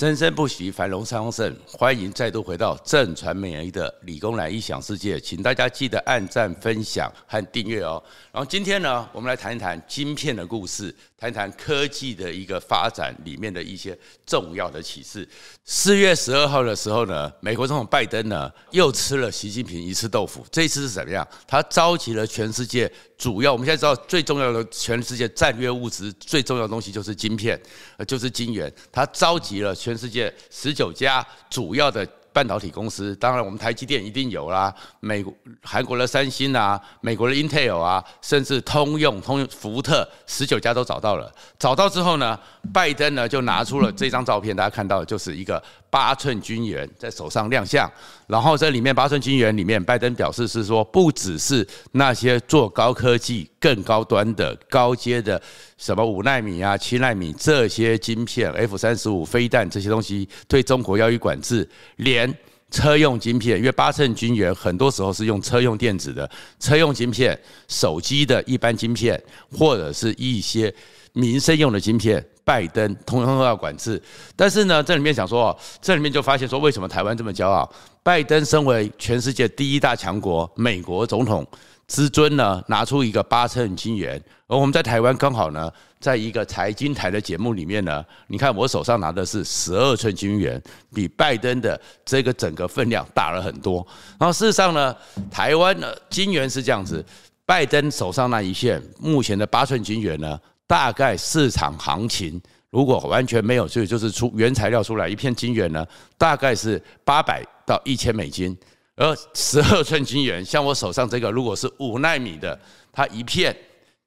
生生不息，繁荣昌盛。欢迎再度回到正传媒的理工男异想世界，请大家记得按赞、分享和订阅哦。然后今天呢，我们来谈一谈晶片的故事，谈一谈科技的一个发展里面的一些重要的启示。四月十二号的时候呢，美国总统拜登呢又吃了习近平一次豆腐。这一次是怎么样？他召集了全世界主要，我们现在知道最重要的全世界战略物资最重要的东西就是晶片，就是晶圆。他召集了全全世界十九家主要的半导体公司，当然我们台积电一定有啦，美国、韩国的三星啊，美国的 Intel 啊，甚至通用、通用、福特，十九家都找到了。找到之后呢，拜登呢就拿出了这张照片，大家看到就是一个。八寸晶圆在手上亮相，然后这里面八寸晶圆里面，拜登表示是说，不只是那些做高科技、更高端的高阶的什么五纳米啊、七纳米这些晶片，F 三十五飞弹这些东西对中国要予管制，连车用晶片，因为八寸晶圆很多时候是用车用电子的车用晶片、手机的一般晶片，或者是一些民生用的晶片。拜登通通都要管制，但是呢，这里面想说，这里面就发现说，为什么台湾这么骄傲？拜登身为全世界第一大强国，美国总统之尊呢，拿出一个八寸金圆，而我们在台湾刚好呢，在一个财经台的节目里面呢，你看我手上拿的是十二寸金圆，比拜登的这个整个分量大了很多。然后事实上呢，台湾的金圆是这样子，拜登手上那一线目前的八寸金圆呢。大概市场行情如果完全没有，所以就是出原材料出来一片金圆呢，大概是八百到一千美金，而十二寸晶圆，像我手上这个，如果是五纳米的，它一片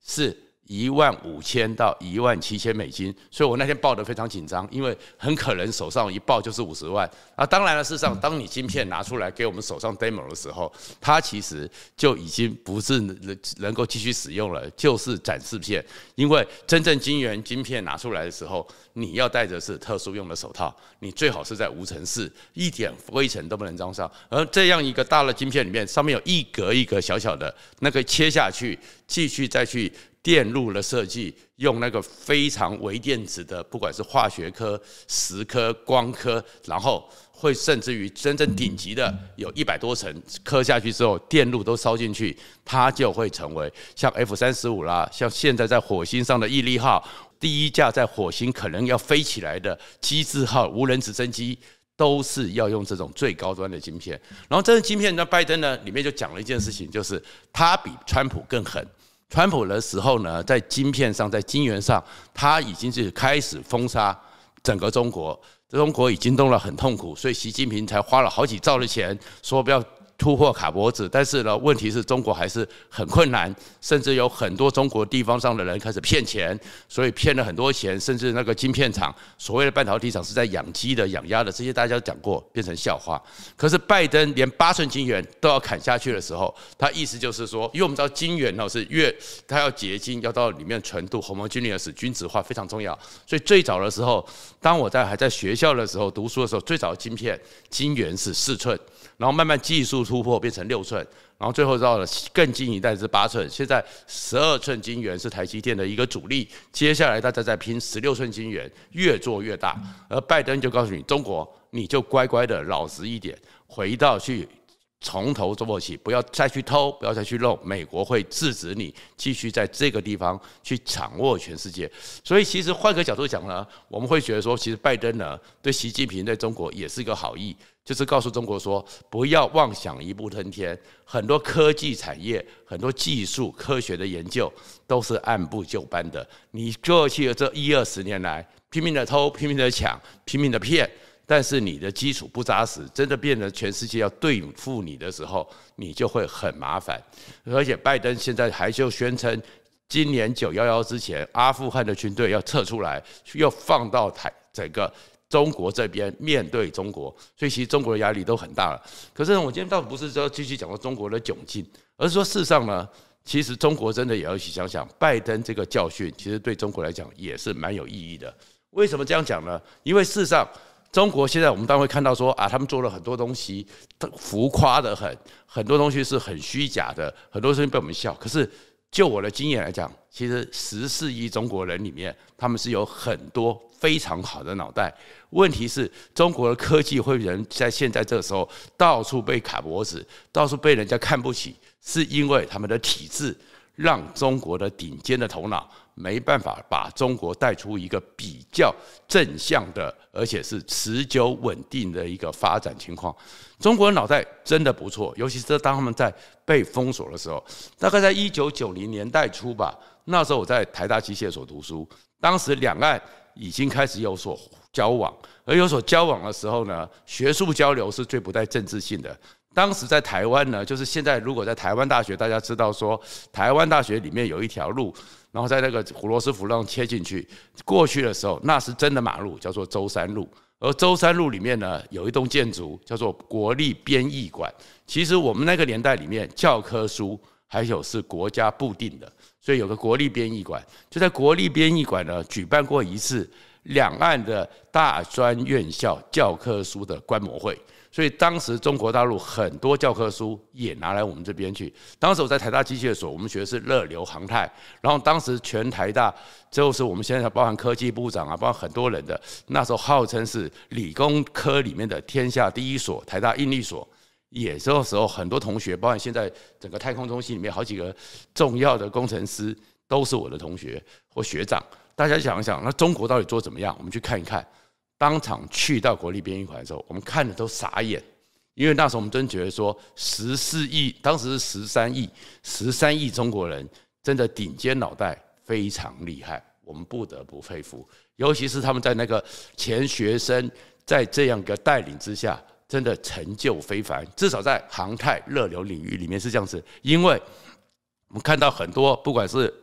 是。一万五千到一万七千美金，所以我那天报得非常紧张，因为很可能手上一报就是五十万啊。当然了，事实上，当你晶片拿出来给我们手上 demo 的时候，它其实就已经不是能能够继续使用了，就是展示片。因为真正晶圆晶片拿出来的时候，你要戴着是特殊用的手套，你最好是在无尘室，一点灰尘都不能装上。而这样一个大的晶片里面，上面有一格一格小小的，那个切下去，继续再去。电路的设计用那个非常微电子的，不管是化学科、石科、光科，然后会甚至于真正顶级的，有一百多层刻下去之后，电路都烧进去，它就会成为像 F 三十五啦，像现在在火星上的毅力号，第一架在火星可能要飞起来的机智号无人直升机，都是要用这种最高端的晶片。然后这个晶片，那拜登呢，里面就讲了一件事情，就是他比川普更狠。川普的时候呢，在晶片上，在晶圆上，他已经是开始封杀整个中国，中国已经动了很痛苦，所以习近平才花了好几兆的钱，说不要。突破卡脖子，但是呢，问题是中国还是很困难，甚至有很多中国地方上的人开始骗钱，所以骗了很多钱，甚至那个晶片厂，所谓的半导体厂是在养鸡的、养鸭的，这些大家都讲过，变成笑话。可是拜登连八寸晶圆都要砍下去的时候，他意思就是说，因为我们知道晶圆呢是越它要结晶，要到里面纯度 homogeneous 均质化非常重要，所以最早的时候，当我在还在学校的时候读书的时候，最早的晶片晶圆是四寸。然后慢慢技术突破变成六寸，然后最后到了更近一代是八寸，现在十二寸晶圆是台积电的一个主力，接下来大家在拼十六寸晶圆，越做越大。而拜登就告诉你，中国你就乖乖的老实一点，回到去从头做起，不要再去偷，不要再去弄，美国会制止你继续在这个地方去掌握全世界。所以其实换个角度讲呢，我们会觉得说，其实拜登呢对习近平对中国也是一个好意。就是告诉中国说，不要妄想一步登天，很多科技产业、很多技术、科学的研究都是按部就班的。你过去的这一二十年来，拼命的偷、拼命的抢、拼命的骗，但是你的基础不扎实，真的变得全世界要对付你的时候，你就会很麻烦。而且拜登现在还就宣称，今年九幺幺之前，阿富汗的军队要撤出来，要放到台整个。中国这边面对中国，所以其实中国的压力都很大了。可是呢，我今天倒不是说继续讲到中国的窘境，而是说事实上呢，其实中国真的也要去想想，拜登这个教训，其实对中国来讲也是蛮有意义的。为什么这样讲呢？因为事实上，中国现在我们当然会看到说啊，他们做了很多东西，浮夸得很，很多东西是很虚假的，很多东西被我们笑。可是就我的经验来讲，其实十四亿中国人里面，他们是有很多。非常好的脑袋。问题是中国的科技会人在现在这个时候到处被卡脖子，到处被人家看不起，是因为他们的体制让中国的顶尖的头脑。没办法把中国带出一个比较正向的，而且是持久稳定的一个发展情况。中国的脑袋真的不错，尤其是当他们在被封锁的时候，大概在一九九零年代初吧。那时候我在台大机械所读书，当时两岸已经开始有所交往，而有所交往的时候呢，学术交流是最不带政治性的。当时在台湾呢，就是现在如果在台湾大学，大家知道说，台湾大学里面有一条路。然后在那个胡罗斯福路切进去，过去的时候那是真的马路，叫做舟山路。而舟山路里面呢，有一栋建筑叫做国立编译馆。其实我们那个年代里面，教科书还有是国家布定的，所以有个国立编译馆。就在国立编译馆呢，举办过一次两岸的大专院校教科书的观摩会。所以当时中国大陆很多教科书也拿来我们这边去。当时我在台大机械所，我们学的是热流航太。然后当时全台大就是我们现在包含科技部长啊，包含很多人的，那时候号称是理工科里面的天下第一所，台大应力所。也这个时候很多同学，包含现在整个太空中心里面好几个重要的工程师，都是我的同学或学长。大家想一想，那中国到底做怎么样？我们去看一看。当场去到国立编译馆的时候，我们看的都傻眼，因为那时候我们真觉得说十四亿，当时是十三亿，十三亿中国人真的顶尖脑袋非常厉害，我们不得不佩服。尤其是他们在那个钱学森在这样一个带领之下，真的成就非凡。至少在航太热流领域里面是这样子，因为我们看到很多，不管是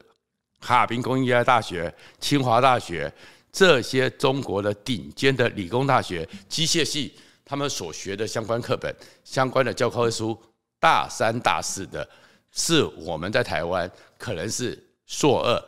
哈尔滨工业大学、清华大学。这些中国的顶尖的理工大学机械系，他们所学的相关课本、相关的教科书，大三、大四的，是我们在台湾可能是硕二、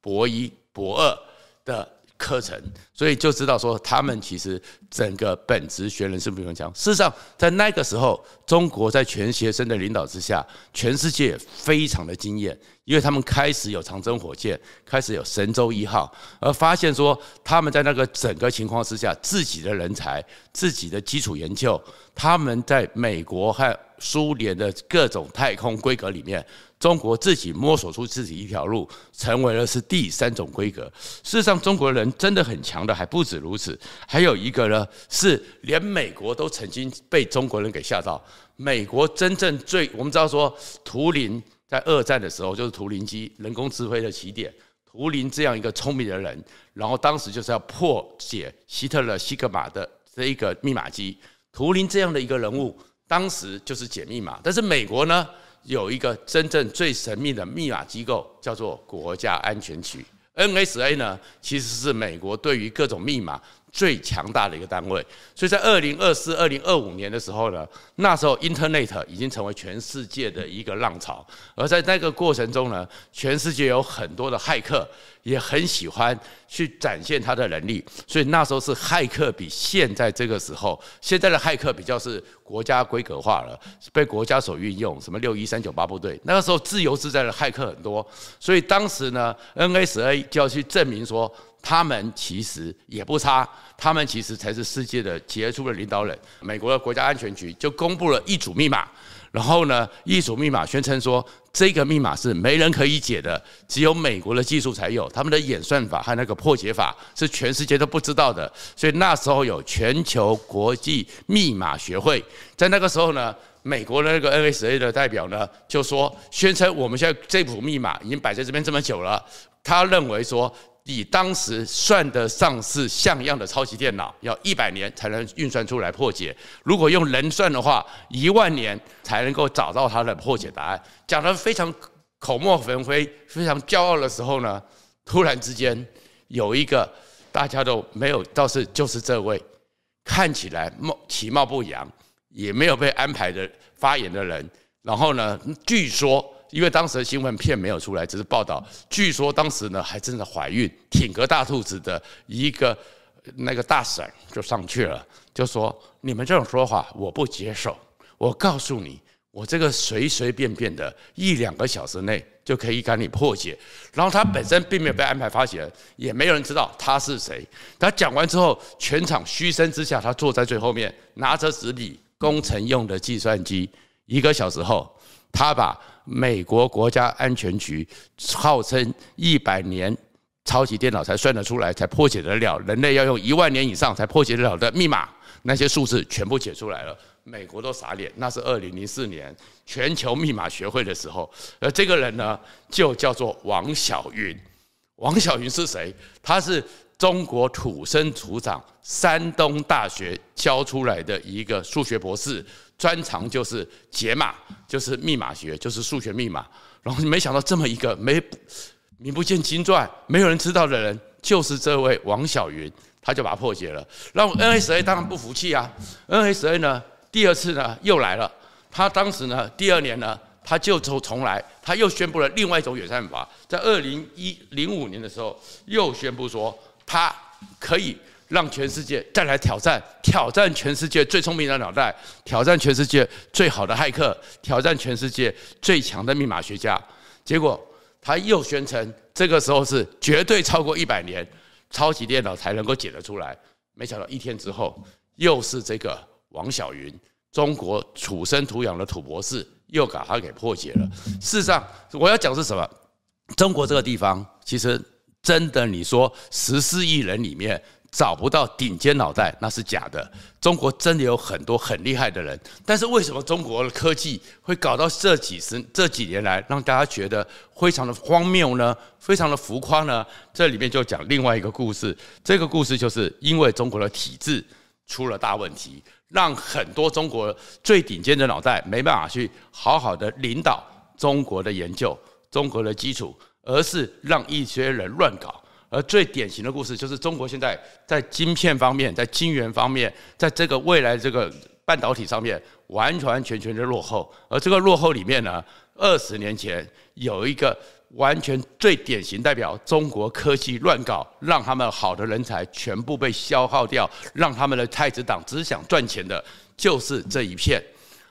博一、博二的。课程，所以就知道说他们其实整个本职学人是不用强。事实上，在那个时候，中国在全学生的领导之下，全世界非常的惊艳，因为他们开始有长征火箭，开始有神舟一号，而发现说他们在那个整个情况之下，自己的人才、自己的基础研究，他们在美国和苏联的各种太空规格里面。中国自己摸索出自己一条路，成为了是第三种规格。事实上，中国人真的很强的，还不止如此。还有一个呢，是连美国都曾经被中国人给吓到。美国真正最我们知道说，图灵在二战的时候就是图灵机人工智慧的起点。图灵这样一个聪明的人，然后当时就是要破解希特勒西格玛的这一个密码机。图灵这样的一个人物，当时就是解密码。但是美国呢？有一个真正最神秘的密码机构，叫做国家安全局 （NSA） 呢，其实是美国对于各种密码最强大的一个单位。所以在二零二四、二零二五年的时候呢，那时候 Internet 已经成为全世界的一个浪潮，而在那个过程中呢，全世界有很多的骇客。也很喜欢去展现他的能力，所以那时候是骇客比现在这个时候，现在的骇客比较是国家规格化了，被国家所运用，什么六一三九八部队，那个时候自由自在的骇客很多，所以当时呢，NSA 就要去证明说，他们其实也不差，他们其实才是世界的杰出的领导人。美国的国家安全局就公布了一组密码。然后呢，一组密码宣称说，这个密码是没人可以解的，只有美国的技术才有，他们的演算法和那个破解法是全世界都不知道的。所以那时候有全球国际密码学会，在那个时候呢，美国的那个 NSA 的代表呢就说，宣称我们现在这组密码已经摆在这边这么久了，他认为说。以当时算得上是像样的超级电脑，要一百年才能运算出来破解。如果用人算的话，一万年才能够找到它的破解答案。讲得非常口沫横飞、非常骄傲的时候呢，突然之间有一个大家都没有，倒是就是这位看起来貌其貌不扬，也没有被安排的发言的人。然后呢，据说。因为当时的新闻片没有出来，只是报道。据说当时呢，还真的怀孕，挺个大肚子的一个那个大婶就上去了，就说：“你们这种说法我不接受。我告诉你，我这个随随便便的一两个小时内就可以赶你破解。然后他本身并没有被安排发起人，也没有人知道他是谁。他讲完之后，全场嘘声之下，他坐在最后面，拿着纸笔，工程用的计算机。一个小时后，他把美国国家安全局号称一百年超级电脑才算得出来、才破解得了，人类要用一万年以上才破解得了的密码，那些数字全部解出来了。美国都傻脸，那是二零零四年全球密码学会的时候。而这个人呢，就叫做王小云。王小云是谁？他是中国土生土长，山东大学教出来的一个数学博士，专长就是解码，就是密码学，就是数学密码。然后没想到这么一个没名不见经传、没有人知道的人，就是这位王晓云，他就把它破解了。然后 NSA 当然不服气啊，NSA 呢？第二次呢又来了，他当时呢第二年呢他就重重来，他又宣布了另外一种演算法，在二零一零五年的时候又宣布说他可以让全世界再来挑战，挑战全世界最聪明的脑袋，挑战全世界最好的骇客，挑战全世界最强的密码学家。结果他又宣称这个时候是绝对超过一百年超级电脑才能够解得出来，没想到一天之后又是这个。王晓云，中国土生土养的土博士，又把他给破解了。事实上，我要讲是什么？中国这个地方，其实真的，你说十四亿人里面找不到顶尖脑袋，那是假的。中国真的有很多很厉害的人，但是为什么中国的科技会搞到这几十这几年来，让大家觉得非常的荒谬呢？非常的浮夸呢？这里面就讲另外一个故事。这个故事就是因为中国的体制出了大问题。让很多中国最顶尖的脑袋没办法去好好的领导中国的研究、中国的基础，而是让一些人乱搞。而最典型的故事就是中国现在在晶片方面、在晶圆方面、在这个未来这个半导体上面，完完全全的落后。而这个落后里面呢，二十年前有一个。完全最典型代表中国科技乱搞，让他们好的人才全部被消耗掉，让他们的太子党只想赚钱的，就是这一片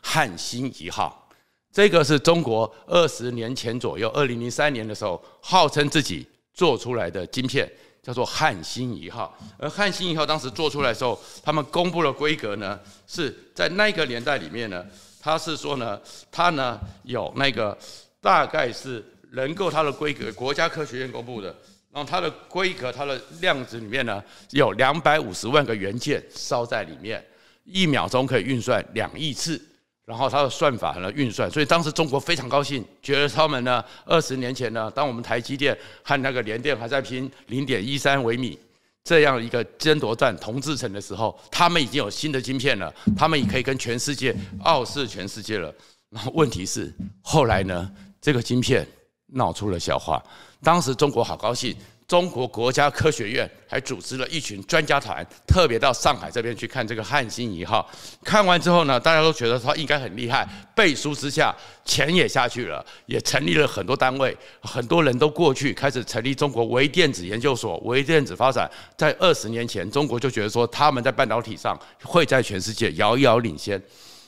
汉芯一号。这个是中国二十年前左右，二零零三年的时候，号称自己做出来的晶片，叫做汉芯一号。而汉芯一号当时做出来的时候，他们公布的规格呢，是在那个年代里面呢，他是说呢，它呢有那个大概是。能够它的规格，国家科学院公布的，然后它的规格，它的量子里面呢，有两百五十万个元件烧在里面，一秒钟可以运算两亿次，然后它的算法呢运算，所以当时中国非常高兴，觉得他们呢二十年前呢，当我们台积电和那个联电还在拼零点一三微米这样一个争夺战同制程的时候，他们已经有新的晶片了，他们也可以跟全世界傲视全世界了。然后问题是后来呢，这个晶片。闹出了笑话，当时中国好高兴，中国国家科学院还组织了一群专家团，特别到上海这边去看这个汉芯一号。看完之后呢，大家都觉得他应该很厉害，背书之下，钱也下去了，也成立了很多单位，很多人都过去开始成立中国微电子研究所、微电子发展。在二十年前，中国就觉得说他们在半导体上会在全世界遥遥领先，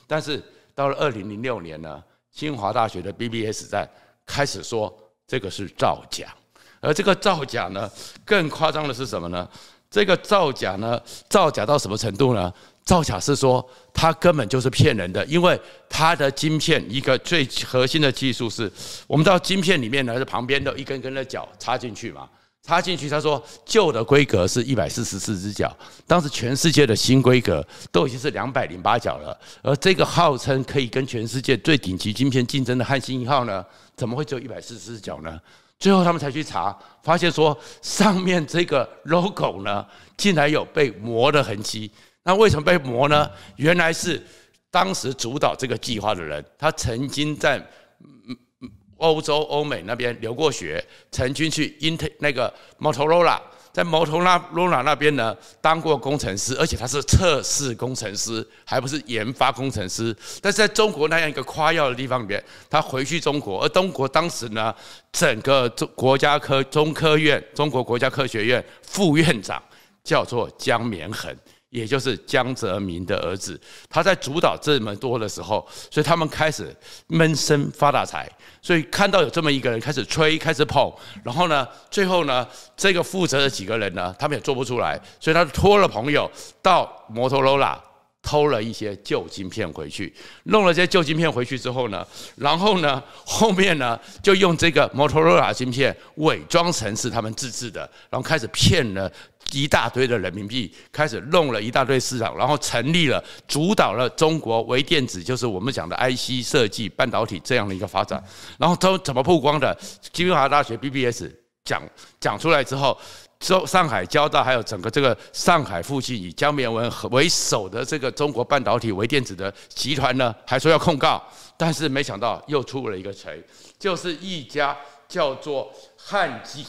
但是到了二零零六年呢，清华大学的 BBS 站。开始说这个是造假，而这个造假呢，更夸张的是什么呢？这个造假呢，造假到什么程度呢？造假是说它根本就是骗人的，因为它的晶片一个最核心的技术是，我们知道晶片里面呢，是旁边的一根根的角插进去嘛。插进去，他说旧的规格是一百四十四只脚，当时全世界的新规格都已经是两百零八脚了，而这个号称可以跟全世界最顶级晶片竞争的汉芯一号呢，怎么会只有一百四十四脚呢？最后他们才去查，发现说上面这个 logo 呢，竟然有被磨的痕迹。那为什么被磨呢？原来是当时主导这个计划的人，他曾经在。欧洲、欧美那边留过学，曾经去 Intel 那个 Motorola，在摩托罗罗那那边呢当过工程师，而且他是测试工程师，还不是研发工程师。但是在中国那样一个夸耀的地方里面，他回去中国，而中国当时呢，整个中国家科中科院、中国国家科学院副院长叫做江绵恒，也就是江泽民的儿子，他在主导这么多的时候，所以他们开始闷声发大财。所以看到有这么一个人开始吹，开始捧，然后呢，最后呢，这个负责的几个人呢，他们也做不出来，所以他托了朋友到摩托罗拉。偷了一些旧晶片回去，弄了这些旧晶片回去之后呢，然后呢，后面呢就用这个摩托罗拉晶片伪装成是他们自制的，然后开始骗了一大堆的人民币，开始弄了一大堆市场，然后成立了主导了中国微电子，就是我们讲的 IC 设计半导体这样的一个发展。然后都怎么曝光的？清华大学 BBS 讲讲出来之后。中上海交大还有整个这个上海附近以江绵文为首的这个中国半导体微电子的集团呢，还说要控告，但是没想到又出了一个锤，就是一家叫做汉基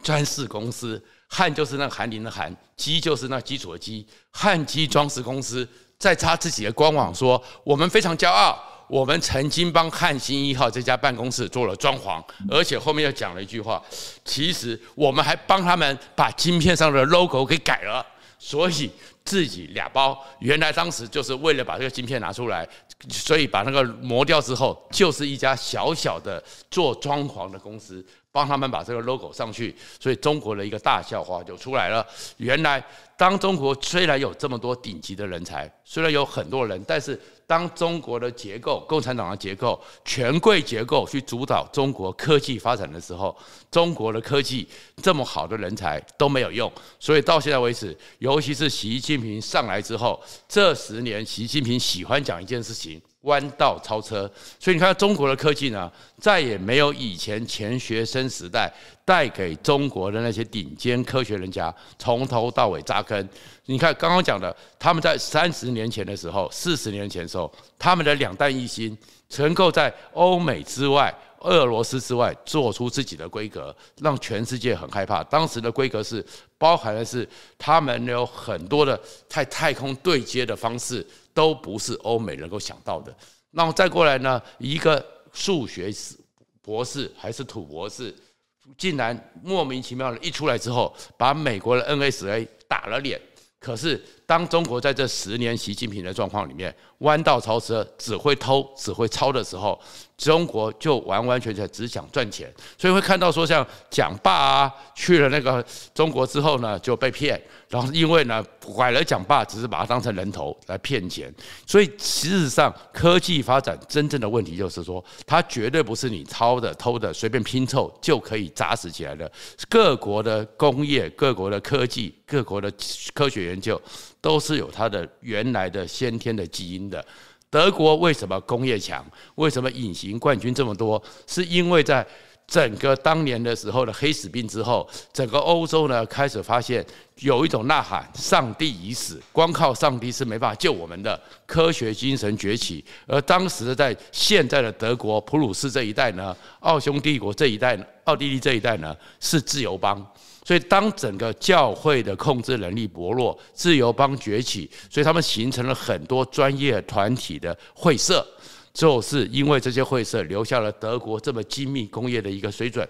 装饰公司，汉就是那个韩林的韩，基就是那基础的基，汉基装饰公司在他自己的官网说，我们非常骄傲。我们曾经帮汉芯一号这家办公室做了装潢，而且后面又讲了一句话，其实我们还帮他们把晶片上的 logo 给改了，所以自己俩包。原来当时就是为了把这个芯片拿出来，所以把那个磨掉之后，就是一家小小的做装潢的公司。帮他们把这个 logo 上去，所以中国的一个大笑话就出来了。原来，当中国虽然有这么多顶级的人才，虽然有很多人，但是当中国的结构、共产党的结构、权贵结构去主导中国科技发展的时候，中国的科技这么好的人才都没有用。所以到现在为止，尤其是习近平上来之后，这十年，习近平喜欢讲一件事情。弯道超车，所以你看中国的科技呢，再也没有以前钱学森时代带给中国的那些顶尖科学人家从头到尾扎根。你看刚刚讲的，他们在三十年前的时候、四十年前的时候，他们的两弹一星，能够在欧美之外、俄罗斯之外做出自己的规格，让全世界很害怕。当时的规格是包含的是他们有很多的在太空对接的方式。都不是欧美能够想到的。然后再过来呢，一个数学博士还是土博士，竟然莫名其妙的一出来之后，把美国的 NSA 打了脸。可是，当中国在这十年习近平的状况里面弯道超车，只会偷，只会抄的时候，中国就完完全全只想赚钱。所以会看到说，像蒋爸啊去了那个中国之后呢，就被骗。然后因为呢拐了蒋爸，只是把他当成人头来骗钱。所以事实上，科技发展真正的问题就是说，它绝对不是你抄的、偷的、随便拼凑就可以扎实起来的。各国的工业、各国的科技。各国的科学研究都是有它的原来的先天的基因的。德国为什么工业强？为什么隐形冠军这么多？是因为在整个当年的时候的黑死病之后，整个欧洲呢开始发现有一种呐喊：上帝已死，光靠上帝是没办法救我们的。科学精神崛起，而当时在现在的德国普鲁士这一带呢，奥匈帝国这一带，奥地利这一带呢，是自由邦。所以，当整个教会的控制能力薄弱，自由邦崛起，所以他们形成了很多专业团体的会社，就是因为这些会社留下了德国这么精密工业的一个水准。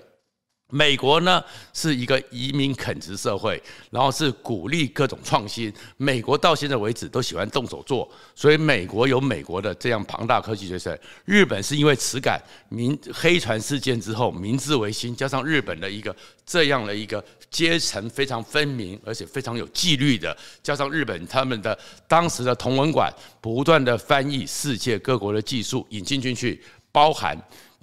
美国呢是一个移民垦殖社会，然后是鼓励各种创新。美国到现在为止都喜欢动手做，所以美国有美国的这样庞大科技学生。日本是因为耻感明黑船事件之后，明治维新加上日本的一个这样的一个阶层非常分明，而且非常有纪律的，加上日本他们的当时的同文馆不断的翻译世界各国的技术引进进去，包含。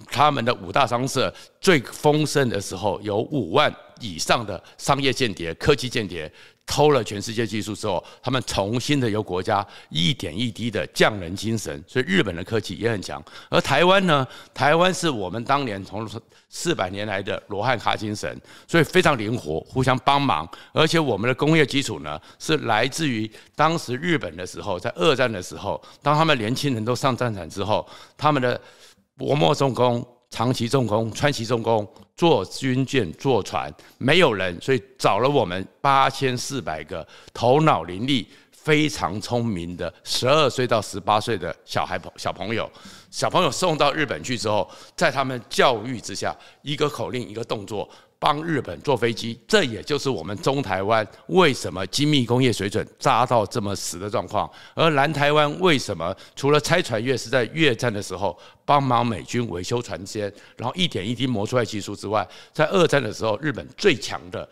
他们的五大商社最丰盛的时候，有五万以上的商业间谍、科技间谍偷了全世界技术之后，他们重新的由国家一点一滴的匠人精神，所以日本的科技也很强。而台湾呢，台湾是我们当年从四百年来的罗汉卡精神，所以非常灵活，互相帮忙。而且我们的工业基础呢，是来自于当时日本的时候，在二战的时候，当他们年轻人都上战场之后，他们的。薄墨重工、长崎重工、川崎重工做军舰、做船，没有人，所以找了我们八千四百个头脑伶俐、非常聪明的十二岁到十八岁的小孩朋小朋友。小朋友送到日本去之后，在他们教育之下，一个口令，一个动作。帮日本坐飞机，这也就是我们中台湾为什么精密工业水准扎到这么死的状况。而南台湾为什么除了拆船越是在越战的时候帮忙美军维修船舰，然后一点一滴磨出来技术之外，在二战的时候日本最强的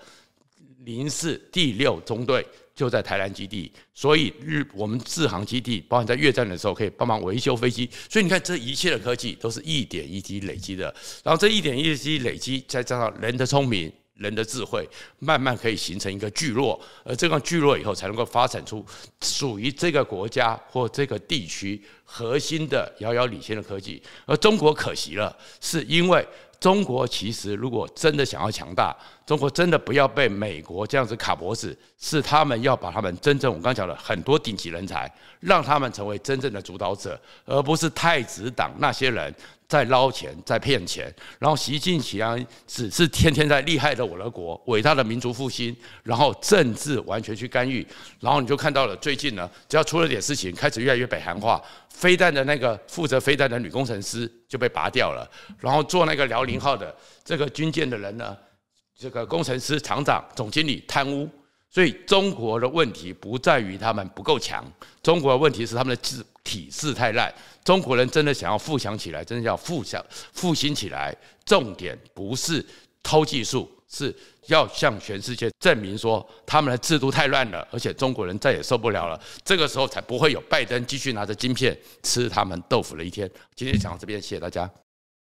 零四第六中队。就在台南基地，所以日我们志航基地，包含在越战的时候可以帮忙维修飞机，所以你看这一切的科技都是一点一滴累积的，然后这一点一滴累积，再加上人的聪明、人的智慧，慢慢可以形成一个聚落，而这个聚落以后才能够发展出属于这个国家或这个地区核心的遥遥领先的科技，而中国可惜了，是因为。中国其实如果真的想要强大，中国真的不要被美国这样子卡脖子，是他们要把他们真正我刚讲的很多顶级人才，让他们成为真正的主导者，而不是太子党那些人在捞钱、在骗钱。然后习近平只是天天在厉害的我的国、伟大的民族复兴，然后政治完全去干预，然后你就看到了最近呢，只要出了点事情，开始越来越北韩化。飞弹的那个负责飞弹的女工程师就被拔掉了，然后做那个辽宁号的这个军舰的人呢，这个工程师、厂长、总经理贪污，所以中国的问题不在于他们不够强，中国的问题是他们的制体制太烂。中国人真的想要富强起来，真的要富强复兴起来，重点不是偷技术，是。要向全世界证明说，他们的制度太乱了，而且中国人再也受不了了。这个时候才不会有拜登继续拿着晶片吃他们豆腐的一天。今天讲到这边，谢谢大家。